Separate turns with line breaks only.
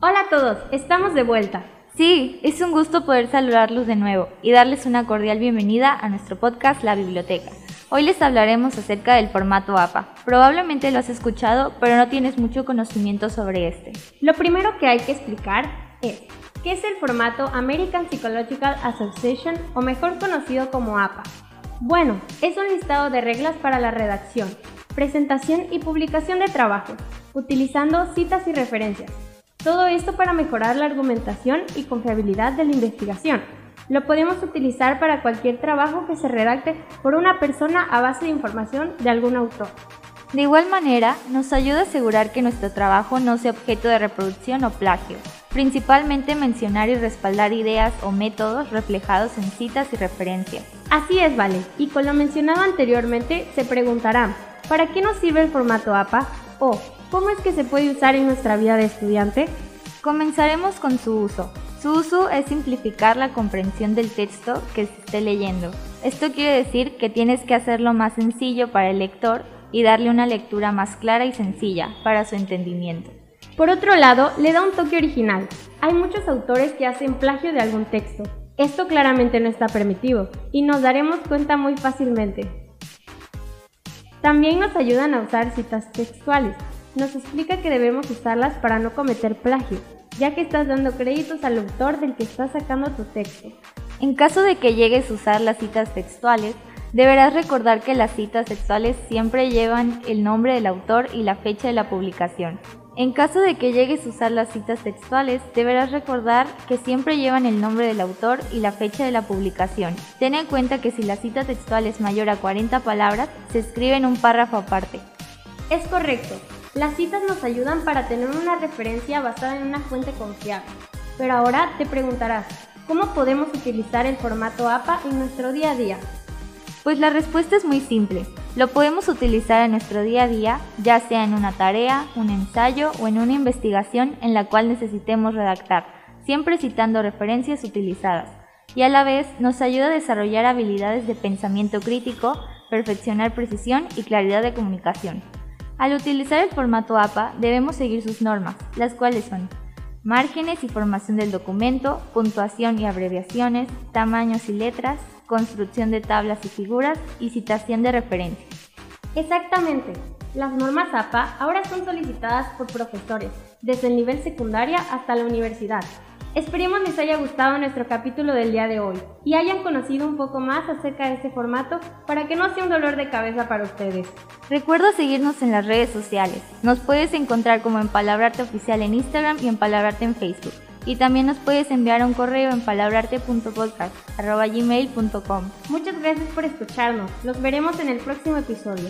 Hola a todos, estamos de vuelta.
Sí, es un gusto poder saludarlos de nuevo y darles una cordial bienvenida a nuestro podcast La Biblioteca. Hoy les hablaremos acerca del formato APA. Probablemente lo has escuchado, pero no tienes mucho conocimiento sobre este.
Lo primero que hay que explicar es qué es el formato American Psychological Association o mejor conocido como APA. Bueno, es un listado de reglas para la redacción, presentación y publicación de trabajos, utilizando citas y referencias. Todo esto para mejorar la argumentación y confiabilidad de la investigación. Lo podemos utilizar para cualquier trabajo que se redacte por una persona a base de información de algún autor.
De igual manera, nos ayuda a asegurar que nuestro trabajo no sea objeto de reproducción o plagio, principalmente mencionar y respaldar ideas o métodos reflejados en citas y referencias.
Así es, Vale, y con lo mencionado anteriormente se preguntarán, ¿Para qué nos sirve el formato APA? ¿O cómo es que se puede usar en nuestra vida de estudiante?
Comenzaremos con su uso. Su uso es simplificar la comprensión del texto que se esté leyendo. Esto quiere decir que tienes que hacerlo más sencillo para el lector y darle una lectura más clara y sencilla para su entendimiento.
Por otro lado, le da un toque original. Hay muchos autores que hacen plagio de algún texto. Esto claramente no está permitido y nos daremos cuenta muy fácilmente. También nos ayudan a usar citas textuales. Nos explica que debemos usarlas para no cometer plagio, ya que estás dando créditos al autor del que estás sacando tu texto.
En caso de que llegues a usar las citas textuales, deberás recordar que las citas textuales siempre llevan el nombre del autor y la fecha de la publicación. En caso de que llegues a usar las citas textuales, deberás recordar que siempre llevan el nombre del autor y la fecha de la publicación. Ten en cuenta que si la cita textual es mayor a 40 palabras, se escribe en un párrafo aparte.
Es correcto. Las citas nos ayudan para tener una referencia basada en una fuente confiable. Pero ahora te preguntarás, ¿cómo podemos utilizar el formato APA en nuestro día a día?
Pues la respuesta es muy simple. Lo podemos utilizar en nuestro día a día, ya sea en una tarea, un ensayo o en una investigación en la cual necesitemos redactar, siempre citando referencias utilizadas. Y a la vez nos ayuda a desarrollar habilidades de pensamiento crítico, perfeccionar precisión y claridad de comunicación. Al utilizar el formato APA debemos seguir sus normas, las cuales son márgenes y formación del documento, puntuación y abreviaciones, tamaños y letras, construcción de tablas y figuras y citación de referencias.
Exactamente. Las normas APA ahora son solicitadas por profesores, desde el nivel secundaria hasta la universidad. Esperemos les haya gustado nuestro capítulo del día de hoy y hayan conocido un poco más acerca de este formato para que no sea un dolor de cabeza para ustedes.
Recuerda seguirnos en las redes sociales. Nos puedes encontrar como en Palabrarte Oficial en Instagram y en Palabrarte en Facebook. Y también nos puedes enviar un correo en palabrarte.podcast.gmail.com
Muchas gracias por escucharnos. Los veremos en el próximo episodio.